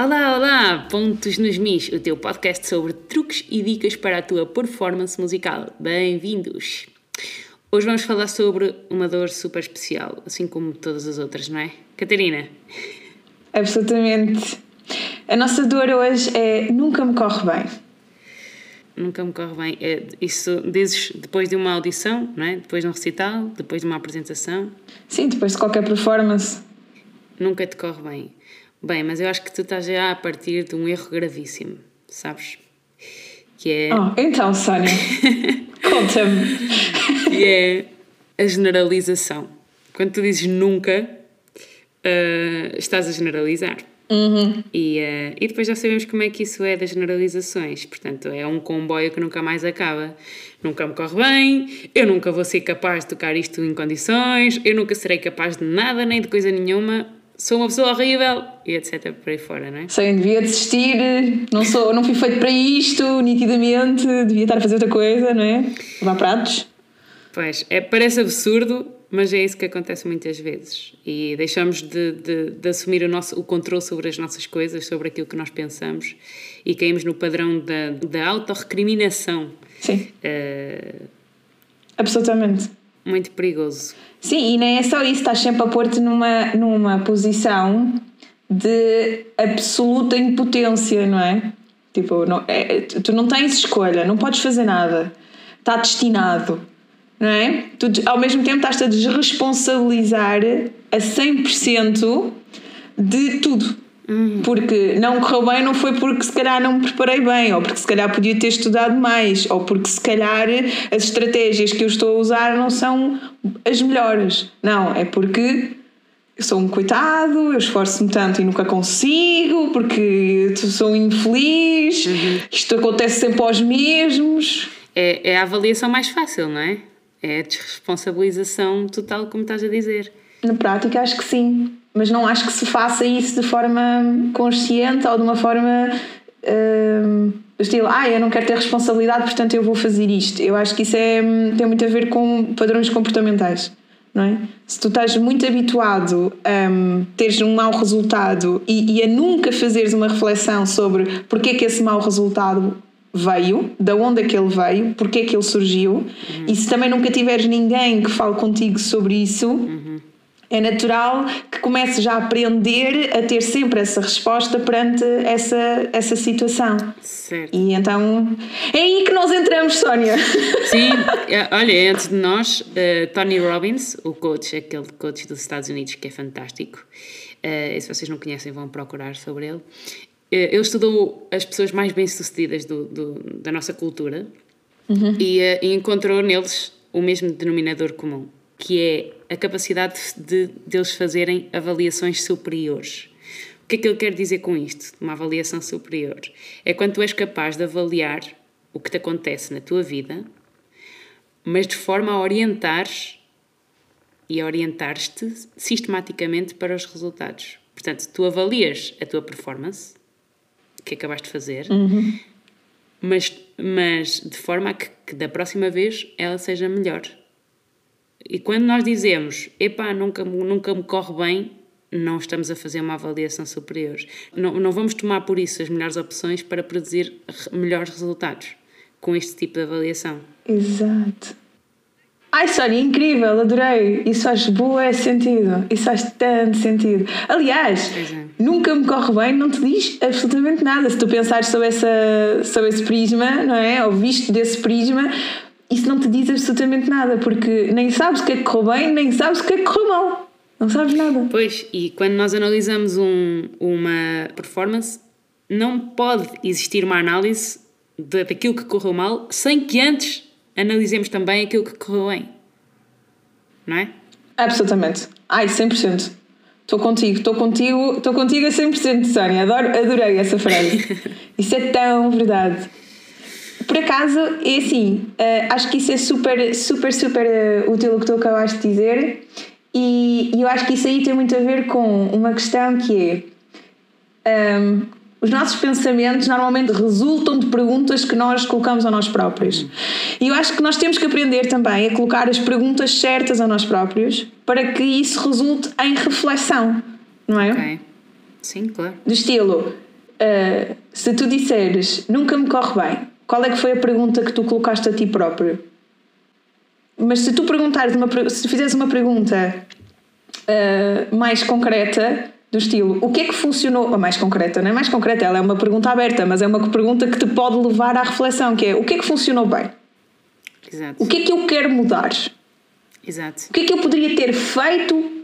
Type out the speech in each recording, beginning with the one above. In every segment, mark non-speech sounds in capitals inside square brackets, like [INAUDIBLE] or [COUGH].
Olá, olá! Pontos nos Mis, o teu podcast sobre truques e dicas para a tua performance musical. Bem-vindos! Hoje vamos falar sobre uma dor super especial, assim como todas as outras, não é? Catarina? Absolutamente. A nossa dor hoje é nunca me corre bem. Nunca me corre bem. É, isso dizes depois de uma audição, não é? Depois de um recital, depois de uma apresentação? Sim, depois de qualquer performance. Nunca te corre bem. Bem, mas eu acho que tu estás já a partir de um erro gravíssimo, sabes? Que é. Oh, então, Sónia, [LAUGHS] conta-me. Que é a generalização. Quando tu dizes nunca, uh, estás a generalizar. Uhum. E, uh, e depois já sabemos como é que isso é das generalizações. Portanto, é um comboio que nunca mais acaba. Nunca me corre bem, eu nunca vou ser capaz de tocar isto em condições, eu nunca serei capaz de nada nem de coisa nenhuma sou uma pessoa horrível e etc. por aí fora, não é? Sei, devia desistir, não, sou, não fui feito para isto, nitidamente, devia estar a fazer outra coisa, não é? Lavar pratos. Pois, é, parece absurdo, mas é isso que acontece muitas vezes. E deixamos de, de, de, assumir o, nosso, o controle sobre as nossas coisas, sobre aquilo que nós pensamos e caímos no padrão da, da autorrecriminação. Sim. Uh, Absolutamente. Muito perigoso. Sim, e nem é só isso, estás sempre a pôr-te numa, numa posição de absoluta impotência, não é? Tipo, não, é, tu não tens escolha, não podes fazer nada, está destinado, não é? Tu, ao mesmo tempo estás-te a desresponsabilizar a 100% de tudo. Uhum. Porque não correu bem, não foi porque se calhar não me preparei bem, ou porque se calhar podia ter estudado mais, ou porque se calhar as estratégias que eu estou a usar não são as melhores. Não, é porque eu sou um coitado, eu esforço-me tanto e nunca consigo, porque sou infeliz, uhum. isto acontece sempre aos mesmos. É, é a avaliação mais fácil, não é? É a desresponsabilização total, como estás a dizer. Na prática, acho que sim mas não acho que se faça isso de forma consciente ou de uma forma uh, estilo, ah, eu não quero ter responsabilidade, portanto eu vou fazer isto. Eu acho que isso é, tem muito a ver com padrões comportamentais. Não é? Se tu estás muito habituado a um, teres um mau resultado e, e, a nunca fazeres uma reflexão sobre porque é que esse mau resultado veio, de onde é que ele veio, porque é que ele surgiu, uhum. e se também nunca tiveres ninguém que fale contigo sobre isso, uhum é natural que comece já a aprender a ter sempre essa resposta perante essa, essa situação. Certo. E então é aí que nós entramos, Sónia. Sim, [LAUGHS] é, olha, antes de nós, uh, Tony Robbins, o coach, aquele coach dos Estados Unidos que é fantástico, uh, se vocês não conhecem, vão procurar sobre ele. Uh, ele estudou as pessoas mais bem-sucedidas do, do, da nossa cultura uhum. e, e encontrou neles o mesmo denominador comum que é a capacidade de, de eles fazerem avaliações superiores. O que é que ele quer dizer com isto, uma avaliação superior? É quando tu és capaz de avaliar o que te acontece na tua vida, mas de forma a orientar e a orientar-te sistematicamente para os resultados. Portanto, tu avalias a tua performance, que acabaste de fazer, uhum. mas, mas de forma a que, que da próxima vez ela seja melhor. E quando nós dizemos, epá, nunca, nunca me corre bem, não estamos a fazer uma avaliação superior. Não, não vamos tomar por isso as melhores opções para produzir melhores resultados com este tipo de avaliação. Exato. Ai, Sónia, incrível, adorei. Isso faz boa sentido. Isso faz tanto sentido. Aliás, é. nunca me corre bem, não te diz absolutamente nada. Se tu pensares sobre, essa, sobre esse prisma, não é? Ou visto desse prisma, isso não te diz absolutamente nada, porque nem sabes o que é que correu bem, nem sabes o que é que correu mal. Não sabes nada. Pois, e quando nós analisamos um, uma performance, não pode existir uma análise daquilo que correu mal sem que antes analisemos também aquilo que correu bem. Não é? Absolutamente. Ai, 100%. Estou contigo, estou contigo, estou contigo a 100%, Sónia. Adoro, adorei essa frase. [LAUGHS] Isso é tão verdade. Por acaso, é assim, uh, acho que isso é super, super, super uh, útil o que tu acabaste de dizer, e, e, eu acho que isso aí tem muito a ver com uma questão que é. Um, ehm, os nossos pensamentos normalmente resultam de perguntas que nós colocamos a nós próprios. E eu acho que nós temos que aprender também a colocar as perguntas certas a nós próprios para que isso resulte em reflexão, não é? Ok. Sim, claro. Do estilo, uh, se tu disseres nunca me corre bem, qual é que foi a pergunta que tu colocaste a ti próprio? Mas se tu perguntares uma, se fizeres uma pergunta uh, mais concreta, do estilo o que é que funcionou, a mais concreta, não é mais concreta, ela é uma pergunta aberta, mas é uma pergunta que te pode levar à reflexão, que é o que é que funcionou bem? Exato. O que é que eu quero mudar? Exato. O que é que eu poderia ter feito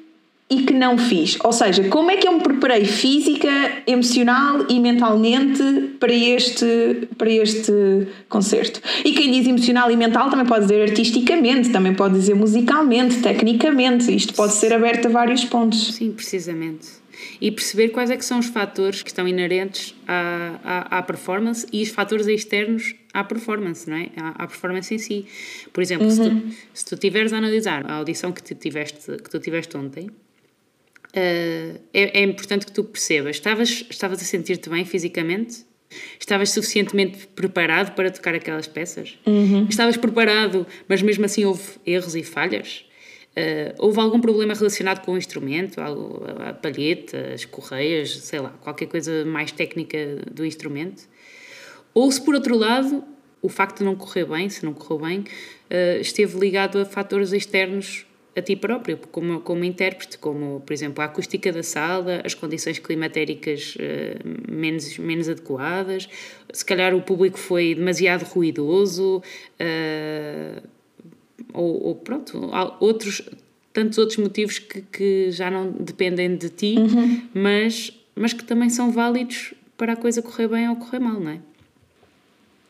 e que não fiz? Ou seja, como é que eu me preparei física, emocional e mentalmente para este, para este concerto? E quem diz emocional e mental também pode dizer artisticamente, também pode dizer musicalmente, tecnicamente. Isto pode ser aberto a vários pontos. Sim, precisamente e perceber quais é que são os fatores que estão inerentes à, à, à performance e os fatores externos à performance, não é? À, à performance em si. Por exemplo, uhum. se, tu, uhum. se tu tiveres a analisar a audição que tu tiveste, que tu tiveste ontem, é, é importante que tu percebas, estavas, estavas a sentir-te bem fisicamente? Estavas suficientemente preparado para tocar aquelas peças? Uhum. Estavas preparado, mas mesmo assim houve erros e falhas? Uh, houve algum problema relacionado com o instrumento, a palheta, as correias, sei lá, qualquer coisa mais técnica do instrumento? Ou se por outro lado, o facto de não correr bem, se não correu bem, uh, esteve ligado a fatores externos a ti próprio, como, como intérprete, como, por exemplo, a acústica da sala, as condições climatéricas uh, menos, menos adequadas, se calhar o público foi demasiado ruidoso, uh, ou, ou pronto, outros, tantos outros motivos que, que já não dependem de ti, uhum. mas, mas que também são válidos para a coisa correr bem ou correr mal, não é?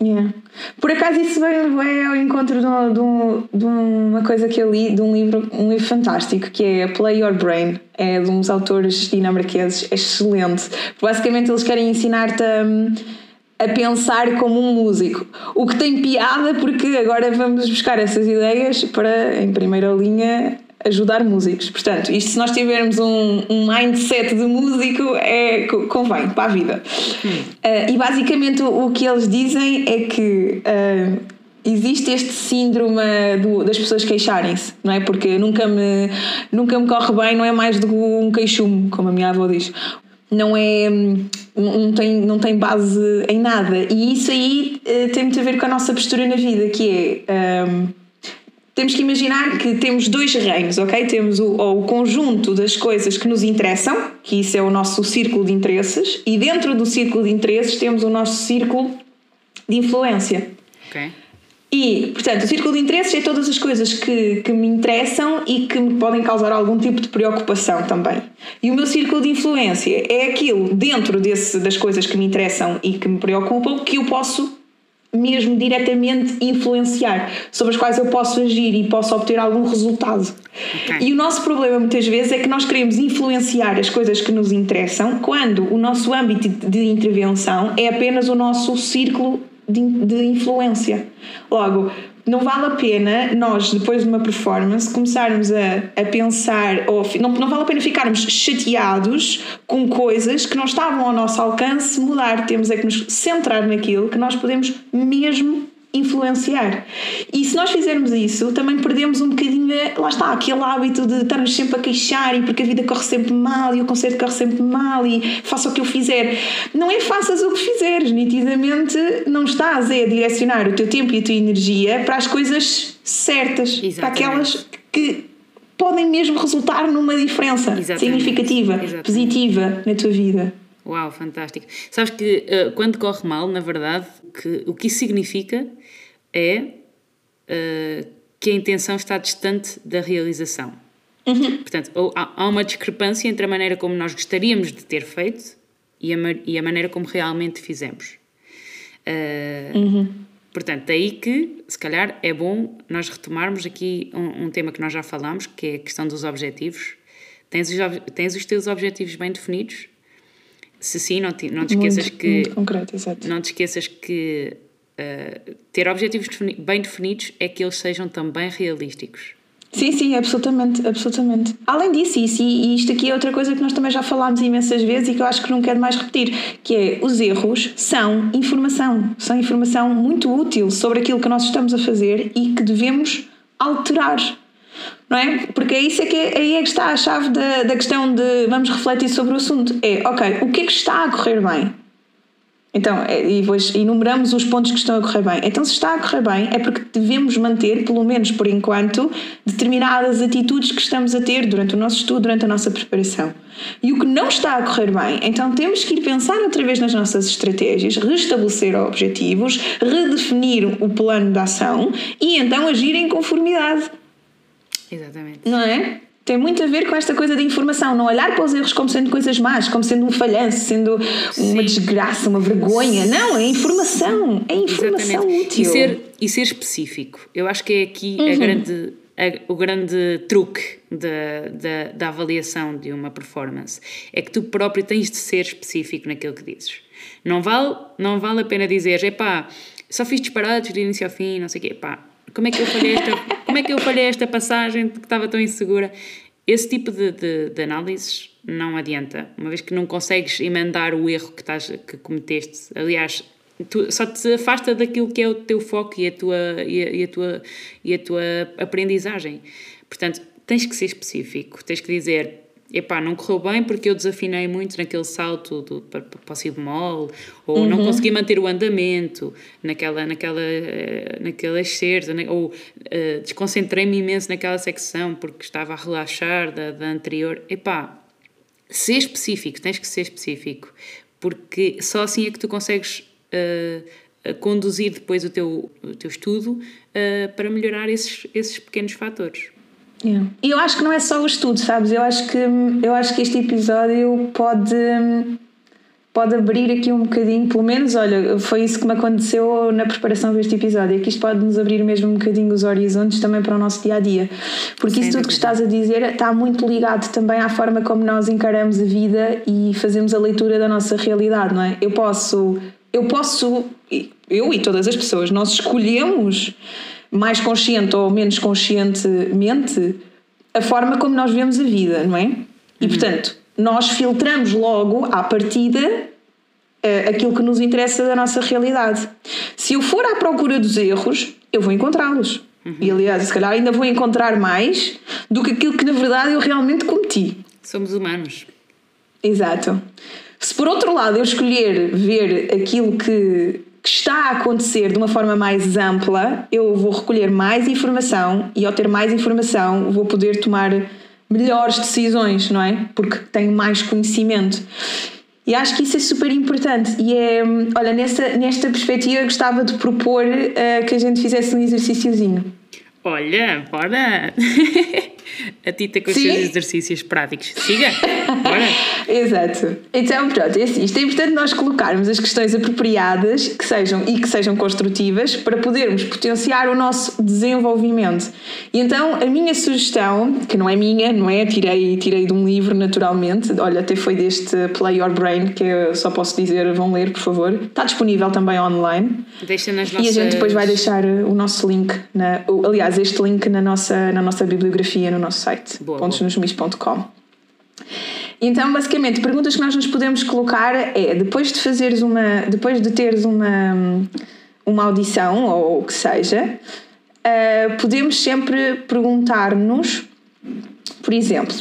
Yeah. Por acaso isso vem ao encontro de, de, de, uma coisa que eu li, de um livro, um livro fantástico, que é Play Your Brain, é de uns autores dinamarqueses, é excelente. Basicamente eles querem ensinar-te a a pensar como um músico. O que tem piada porque agora vamos buscar essas ideias para, em primeira linha, ajudar músicos. Portanto, isto se nós tivermos um, um mindset de músico, é, convém para a vida. Hum. Uh, e basicamente o, o, que eles dizem é que. Uh, existe este síndrome do, das pessoas queixarem-se, não é? Porque nunca me, nunca me corre bem, não é mais do que um queixume, como a minha avó diz não é não tem, não tem base em nada e isso aí uh, tem muito a ver com a nossa postura na vida que é um, temos que imaginar que temos dois reinos, ok? Temos o, o conjunto das coisas que nos interessam, que isso é o nosso círculo de interesses, e dentro do círculo de interesses temos o nosso círculo de influência. Ok. E, portanto, o círculo de interesses é todas as coisas que, que me interessam e que me podem causar algum tipo de preocupação também. E o meu círculo de influência é aquilo dentro desse, das coisas que me interessam e que me preocupam que eu posso mesmo diretamente influenciar, sobre as quais eu posso agir e posso obter algum resultado. Okay. E o nosso problema muitas vezes é que nós queremos influenciar as coisas que nos interessam quando o nosso âmbito de intervenção é apenas o nosso círculo de, de influência. Logo, não vale a pena nós, depois de uma performance, começarmos a, a pensar, ou não, não vale a pena ficarmos chateados com coisas que não estavam ao nosso alcance mudar. Temos é que nos centrar naquilo que nós podemos mesmo influenciar. E se nós fizermos isso, também perdemos um bocadinho, lá está, aquele hábito de estarmos sempre a queixar e porque a vida corre sempre mal e o concerto corre sempre mal e faça o que eu fizer. Não é faças o que fizeres, nitidamente não estás a direcionar o teu tempo e a tua energia para as coisas certas, Exatamente. para aquelas que podem mesmo resultar numa diferença Exatamente. significativa, Exatamente. positiva na tua vida. Uau, fantástico. Sabes que uh, quando corre mal, na verdade, que, o que isso significa é uh, que a intenção está distante da realização. Uhum. Portanto, há, há, uma discrepância entre a maneira como nós gostaríamos de ter feito e a, e a maneira como realmente fizemos. Uh, uhum. Portanto, daí que, se calhar, é bom nós retomarmos aqui um, um, tema que nós já falámos, que é a questão dos objetivos. Tens os, tens os teus objetivos bem definidos? Se sim, não te, não te esqueças muito, que. Muito concreto, exato. Não te esqueças que uh, ter objetivos bem definidos é que eles sejam também realísticos. Sim, sim, absolutamente, absolutamente. Além disso, isso, e isto aqui é outra coisa que nós também já falámos imensas vezes e que eu acho que não quero mais repetir, que é os erros são informação, são informação muito útil sobre aquilo que nós estamos a fazer e que devemos alterar não é? Porque é isso é que aí é que está a chave da, da questão de vamos refletir sobre o assunto. É, ok, o que é que está a correr bem? Então, é, e depois enumeramos os pontos que estão a correr bem. Então, se está a correr bem, é porque devemos manter, pelo menos por enquanto, determinadas atitudes que estamos a ter durante o nosso estudo, durante a nossa preparação. E o que não está a correr bem, então temos que ir pensar outra vez nas nossas estratégias, restabelecer objetivos, redefinir o plano de ação e então agir em conformidade. Exatamente. Não é? Tem muito a ver com esta coisa da informação, não olhar para os erros como sendo coisas más, como sendo um falhanço, sendo Sim. uma desgraça, uma vergonha. Não, é informação, é informação Exatamente. útil. E ser, e ser específico. Eu acho que é aqui uhum. a grande, a, o grande truque da, da, da avaliação de uma performance. É que tu próprio tens de ser específico naquilo que dizes. Não vale, não vale a pena dizer, epá, só fiz disparados de início ao fim, não sei o quê, epá, como é que eu falhei esta, como é que eu falhei esta passagem que estava tão insegura? Esse tipo de, de, de análises não adianta, uma vez que não consegues emendar o erro que, estás, que cometeste. Aliás, tu, só te afasta daquilo que é o teu foco e a tua, e a, e a, tua, e a tua aprendizagem. Portanto, tens que ser específico, tens que dizer epá, não correu bem porque eu desafinei muito naquele salto do, para, para o si bemol, ou uhum. não consegui manter o andamento naquela, naquela, eh, naquela excerta, ou uh, desconcentrei-me imenso naquela secção porque estava a relaxar da, da anterior. Epá, ser específico, tens que ser específico, porque só assim é que tu consegues uh, conduzir depois o teu, o teu estudo uh, para melhorar esses, esses pequenos fatores. Yeah. E eu acho que não é só o estudo, sabes? Eu acho que, eu acho que este episódio pode, pode abrir aqui um bocadinho, pelo menos, olha, foi isso que me aconteceu na preparação deste episódio, é que isto pode nos abrir mesmo um bocadinho os horizontes também para o nosso dia a dia. Porque isso tudo que estás a dizer está muito ligado também à forma como nós encaramos a vida e fazemos a leitura da nossa realidade, não é? Eu posso, eu posso, eu e todas as pessoas, nós escolhemos mais consciente ou menos conscientemente a forma como nós vemos a vida, não é? E uhum. portanto, nós filtramos logo à partida uh, aquilo que nos interessa da nossa realidade. Se eu for à procura dos erros, eu vou encontrá-los. Uhum. E aliás, se calhar ainda vou encontrar mais do que aquilo que na verdade eu realmente cometi. Somos humanos. Exato. Se por outro lado eu escolher ver aquilo que que está a acontecer de uma forma mais ampla, eu vou recolher mais informação e ao ter mais informação vou poder tomar melhores decisões, não é? Porque tenho mais conhecimento. E acho que isso é super importante. E é, olha, nesta, nesta perspectiva gostava de propor uh, que a gente fizesse um exercíciozinho. Olha, bora! [LAUGHS] a Tita com os seus exercícios práticos. Siga! Bora! [LAUGHS] Exato. Então, pronto, é assim, isto é importante nós colocarmos as questões apropriadas que sejam e que sejam construtivas para podermos potenciar o nosso desenvolvimento. E então, a minha sugestão, que não é minha, não é? Tirei, tirei de um livro, naturalmente. Olha, até foi deste Play Your Brain, que eu só posso dizer, vão ler, por favor. Está disponível também online. Deixa nas nossas... E a gente depois vai deixar o nosso link, na, aliás, este link na nossa, na nossa bibliografia, no nosso site, pontosnosmis.com. Então, basicamente, perguntas que nós nos podemos colocar é depois de fazeres uma, depois de teres uma, uma audição ou o que seja, uh, podemos sempre perguntar-nos, por exemplo,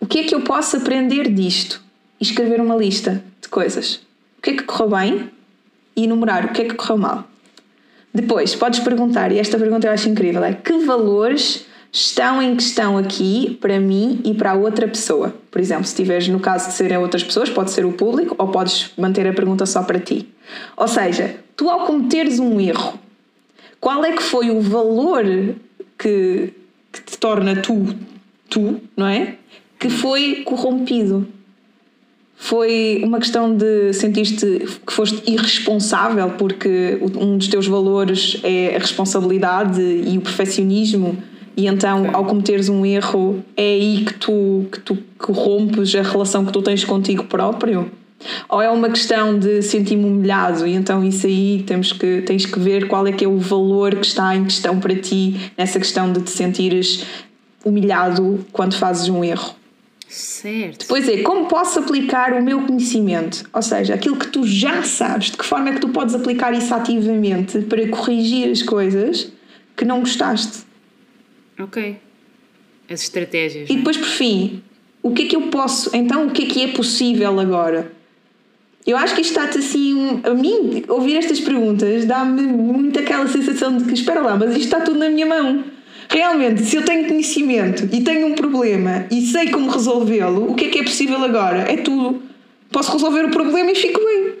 o que é que eu posso aprender disto? E escrever uma lista de coisas. O que é que correu bem? E enumerar o que é que correu mal. Depois, podes perguntar, e esta pergunta eu acho incrível, é que valores estão em questão aqui para mim e para a outra pessoa? Por exemplo, se estiveres no caso de serem outras pessoas, pode ser o público ou podes manter a pergunta só para ti. Ou seja, tu ao cometeres um erro, qual é que foi o valor que, que te torna tu, tu, não é? Que foi corrompido foi uma questão de sentir-te que foste irresponsável porque um dos teus valores é a responsabilidade e o perfeccionismo e então ao cometeres um erro é aí que tu, que tu corrompes a relação que tu tens contigo próprio ou é uma questão de sentir-me humilhado e então isso aí temos que, tens que ver qual é que é o valor que está em questão para ti nessa questão de te sentires humilhado quando fazes um erro Certo. Depois é como posso aplicar o meu conhecimento, ou seja, aquilo que tu já sabes, de que forma é que tu podes aplicar isso ativamente para corrigir as coisas que não gostaste. Ok. As estratégias. E é? depois, por fim, o que é que eu posso, então, o que é que é possível agora? Eu acho que isto está-te assim. A mim, ouvir estas perguntas dá-me muito aquela sensação de que, espera lá, mas isto está tudo na minha mão. Realmente, se eu tenho conhecimento e tenho um problema e sei como resolvê-lo, o que é que é possível agora? É tudo. Posso resolver o problema e fico bem.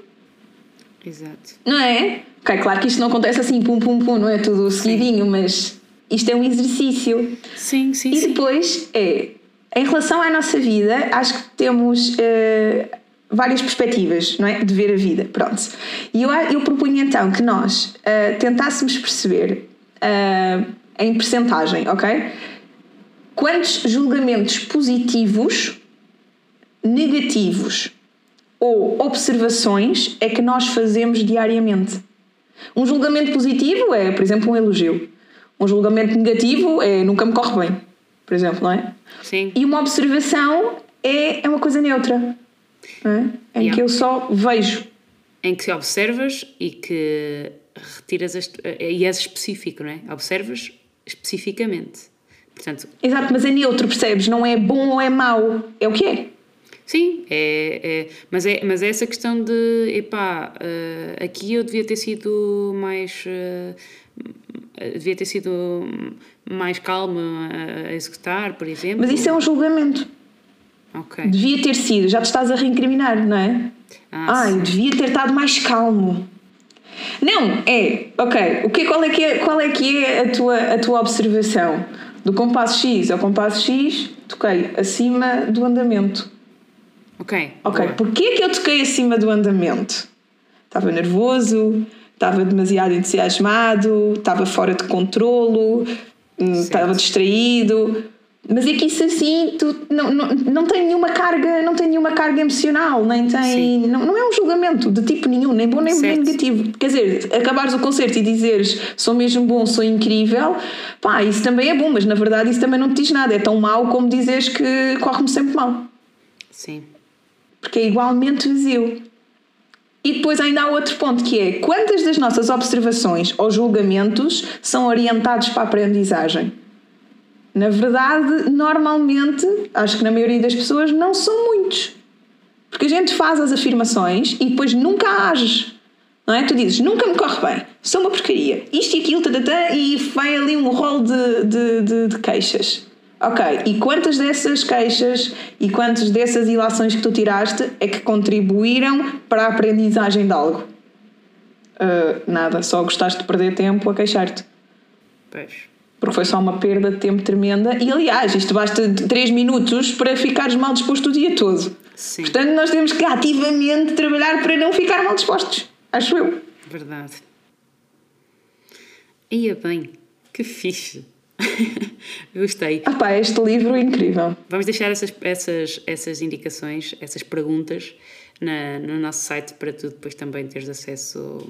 Exato. Não é? Ok, claro que isto não acontece assim, pum, pum, pum, não é tudo seguidinho, mas isto é um exercício. Sim, sim, E depois é, em relação à nossa vida, acho que temos eh, várias perspectivas, não é? De ver a vida, pronto. E eu, eu propunha então que nós eh, tentássemos perceber eh, em percentagem, ok? Quantos julgamentos positivos, negativos ou observações é que nós fazemos diariamente? Um julgamento positivo é, por exemplo, um elogio. Um julgamento negativo é nunca me corre bem, por exemplo, não é? Sim. E uma observação é, é uma coisa neutra, é? em Yeah. que eu só vejo. Em que observas e que retiras as, e és específico, não é? Observas especificamente. Portanto, Exato, mas é neutro, percebes? Não é bom ou é mau, é o que é. Sim, é, é- mas, é, mas é essa questão de, epá, eh, aqui eu devia ter sido mais, eh, devia ter sido mais calma a, a executar, por exemplo. Mas isso é um julgamento. Ok. Devia ter sido, já te estás a reincriminar, não é? Ah, Ai, devia ter estado mais calmo. Não, é, ok, o que, qual, é que é, qual é que é a tua, a tua observação? Do compasso X ao compasso X, toquei acima do andamento. ok. Ok, boa. porquê que eu toquei acima do andamento? Estava nervoso, estava demasiado entusiasmado, estava fora de controlo, hum, estava distraído. Mas é que isso assim tu, não, não, não tem nenhuma carga, não tem nenhuma carga emocional, nem tem. Não, não é um julgamento de tipo nenhum, nem bom nem, nem negativo. Quer dizer, acabares o concerto e dizeres sou mesmo bom, sou incrível, pá, isso também é bom, mas na verdade isso também não te diz nada. É tão mau como dizeres que corre-me sempre mal Sim. porque é igualmente vazio. E depois ainda há outro ponto que é quantas das nossas observações ou julgamentos são orientados para a aprendizagem? Na verdade, normalmente, acho que na maioria das pessoas não são muitos. Porque a gente faz as afirmações e depois nunca ages. Não é? Tu dizes, nunca me corre bem, sou uma porcaria, isto e aquilo, tatatá, e vai ali um rol de, de, de, de queixas. Ok, e quantas dessas queixas e quantas dessas ilações que tu tiraste é que contribuíram para a aprendizagem de algo? Ah, nada, só gostaste de perder tempo a queixar-te. Pois. Porque foi só uma perda de tempo tremenda. E aliás, isto basta de 3 minutos para ficares mal disposto o dia todo. Sim. Portanto, nós temos que ativamente trabalhar para não ficar mal dispostos. Acho eu. Verdade. Ia bem, que fixe. [LAUGHS] Gostei. Ah pá, este livro é incrível. Vamos deixar essas, essas, essas indicações, essas perguntas na, no nosso site para tu depois também teres acesso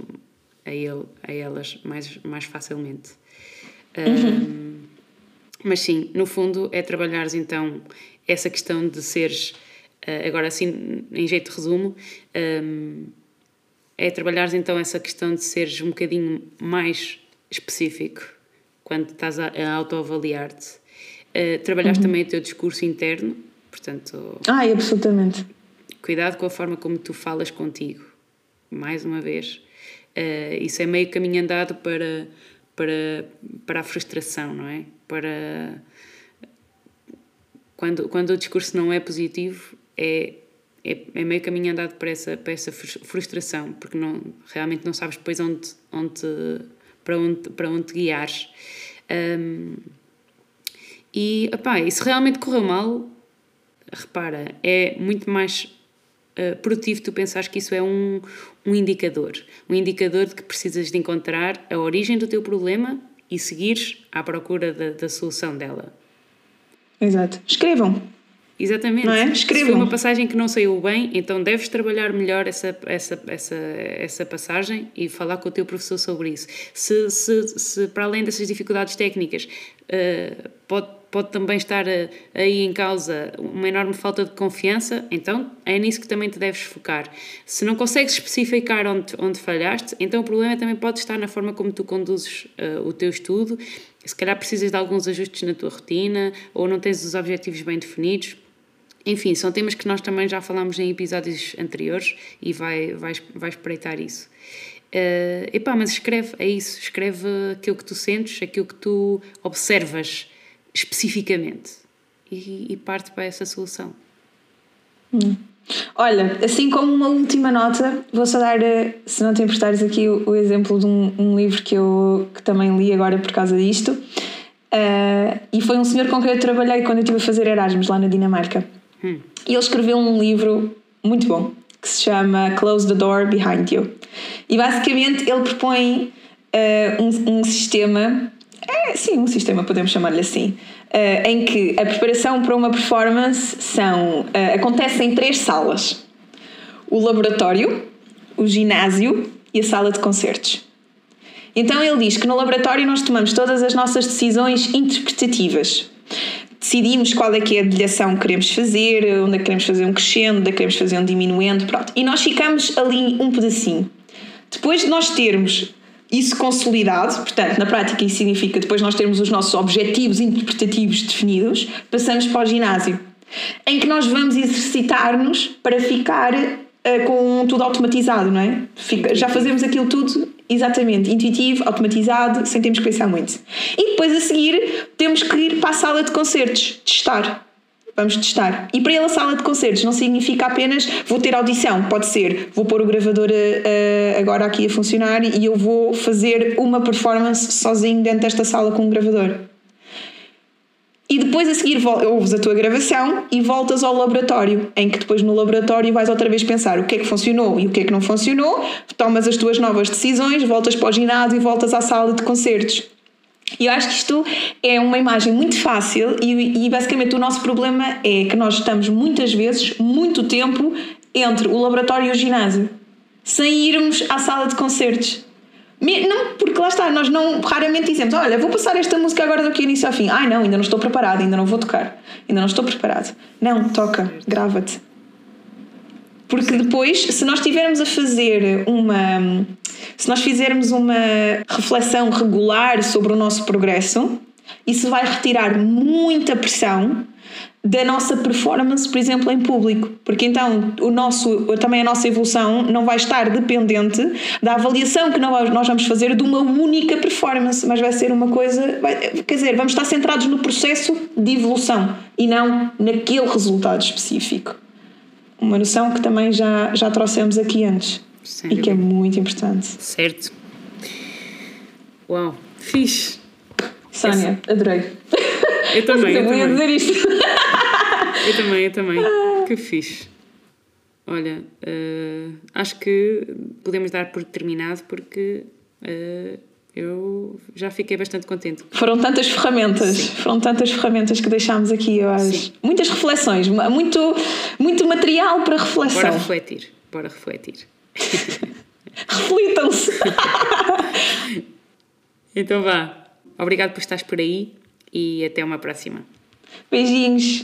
a, ele, a elas mais, mais facilmente. Um, mas sim, no fundo é trabalhares então essa questão de seres, eh, agora assim em jeito de resumo, um, é trabalhares então essa questão de seres um bocadinho mais específico quando estás a, a autoavaliar-te. Uh, trabalhares também o teu discurso interno, portanto, Ai, absolutamente. cuidado com a forma como tu falas contigo. Mais uma vez, uh, isso é meio caminho andado para, para, para a frustração, não é? Para quando, quando o discurso não é positivo, é, é, é meio caminho andado para essa, para essa frus- frustração, porque não, realmente não sabes depois onde, onde, para, onde, para onde guiares. Um, e, opá, e se realmente correu mal, repara, é muito mais uh, produtivo tu pensares que isso é um, um indicador. Um indicador de que precisas de encontrar a origem do teu problema e seguires à procura da, da solução dela. Exato. Escrevam. Exatamente. Não é? Se foi Escrevam. uma passagem que não saiu bem, então deves trabalhar melhor essa, essa, essa, essa passagem e falar com o teu professor sobre isso. Se, se, se para além dessas dificuldades técnicas, uh, pode, pode também estar uh, aí em causa uma enorme falta de confiança, então é nisso que também te deves focar. Se não consegues especificar onde, onde falhaste, então o problema também pode estar na forma como tu conduzes uh, o teu estudo. Se calhar precisas de alguns ajustes na tua rotina ou não tens os objetivos bem definidos. enfim, são temas que nós também já falámos em episódios anteriores e vai, vai, vai espreitar isso. Uh, epá, mas escreve, é isso, escreve aquilo que tu sentes, aquilo que tu observas especificamente e, e parte para essa solução. Hum. Olha, assim como uma última nota, vou só dar, eh, se não te importares aqui, o, o exemplo de um, um, livro que eu que também li agora por causa disto. Uh, e foi um senhor com quem eu trabalhei quando eu estive a fazer Erasmus lá na Dinamarca. Hum. E ele escreveu um livro muito bom que se chama Close the Door Behind You. E basicamente ele propõe uh, um, um, sistema, é, sim, um sistema, podemos chamar-lhe assim, uh, em que a preparação para uma performance são, uh, acontece em três salas: o laboratório, o ginásio e a sala de concertos. Então ele diz que no laboratório nós tomamos todas as nossas decisões interpretativas decidimos qual é que é a dedilhação que queremos fazer, onde é que queremos fazer um crescendo, onde é que queremos fazer um diminuendo, pronto. E nós ficamos ali um pedacinho. Depois de nós termos isso consolidado, portanto, na prática isso significa depois nós termos os nossos objetivos interpretativos definidos, passamos para o ginásio, em que nós vamos exercitar-nos para ficar uh, com tudo automatizado, não é? Fica, já fazemos aquilo tudo Exatamente, intuitivo, automatizado, sem termos que pensar muito. E depois a seguir temos que ir para a sala de concertos, testar. Vamos testar. E para ele a sala de concertos não significa apenas vou ter audição, pode ser vou pôr o gravador uh, agora aqui a funcionar e eu vou fazer uma performance sozinho dentro desta sala com um gravador. E depois a seguir ouves a tua gravação e voltas ao laboratório, em que depois no laboratório vais outra vez pensar o que é que funcionou e o que é que não funcionou, tomas as tuas novas decisões, voltas para o ginásio e voltas à sala de concertos. E eu acho que isto é uma imagem muito fácil e, e basicamente o nosso problema é que nós estamos muitas vezes muito tempo entre o laboratório e o ginásio, sem irmos à sala de concertos. Não, porque lá está, nós não raramente dizemos, olha, vou passar esta música agora daqui início ao fim. Ai não, ainda não estou preparado, ainda não vou tocar, ainda não estou preparado. Não, toca, grava-te. Porque depois, se nós estivermos a fazer uma. Se nós fizermos uma reflexão regular sobre o nosso progresso, isso vai retirar muita pressão da nossa performance, por exemplo, em público, porque então o nosso, também a nossa evolução não vai estar dependente da avaliação que nós vamos fazer de uma única performance, mas vai ser uma coisa, vai, quer dizer, vamos estar centrados no processo de evolução e não naquele resultado específico. Uma noção que também já, já trouxemos aqui antes Sem e que é muito importante. Certo. Uau, fixe. Sónia, adorei. Eu [LAUGHS] também. Eu, ia dizer isto. Eu também, eu também. [LAUGHS] Que fixe. Olha, uh, acho que podemos dar por terminado porque uh, eu já fiquei bastante contente. Foram tantas ferramentas, Sim. foram tantas ferramentas que deixámos aqui, eu acho. Sim. Muitas reflexões, muito, muito material para reflexão. Bora refletir, bora refletir. Reflitam-se! [LAUGHS] então vá. Obrigado por estares por aí e até uma próxima. Beijinhos.